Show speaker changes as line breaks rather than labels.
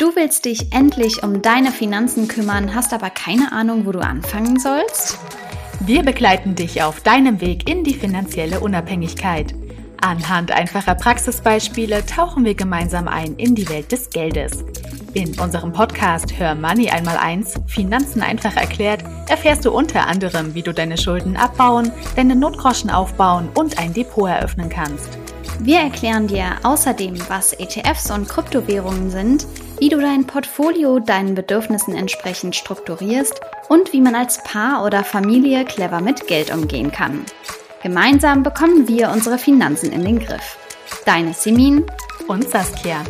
Du willst dich endlich um deine Finanzen kümmern, hast aber keine Ahnung, wo du anfangen sollst?
Wir begleiten dich auf deinem Weg in die finanzielle Unabhängigkeit. Anhand einfacher Praxisbeispiele tauchen wir gemeinsam ein in die Welt des Geldes. In unserem Podcast Hör Money einmal eins, Finanzen einfach erklärt, erfährst du unter anderem, wie du deine Schulden abbauen, deine Notgroschen aufbauen und ein Depot eröffnen kannst.
Wir erklären dir außerdem, was ETFs und Kryptowährungen sind, wie du dein Portfolio deinen Bedürfnissen entsprechend strukturierst und wie man als Paar oder Familie clever mit Geld umgehen kann. Gemeinsam bekommen wir unsere Finanzen in den Griff. Deine Simin
und Saskia.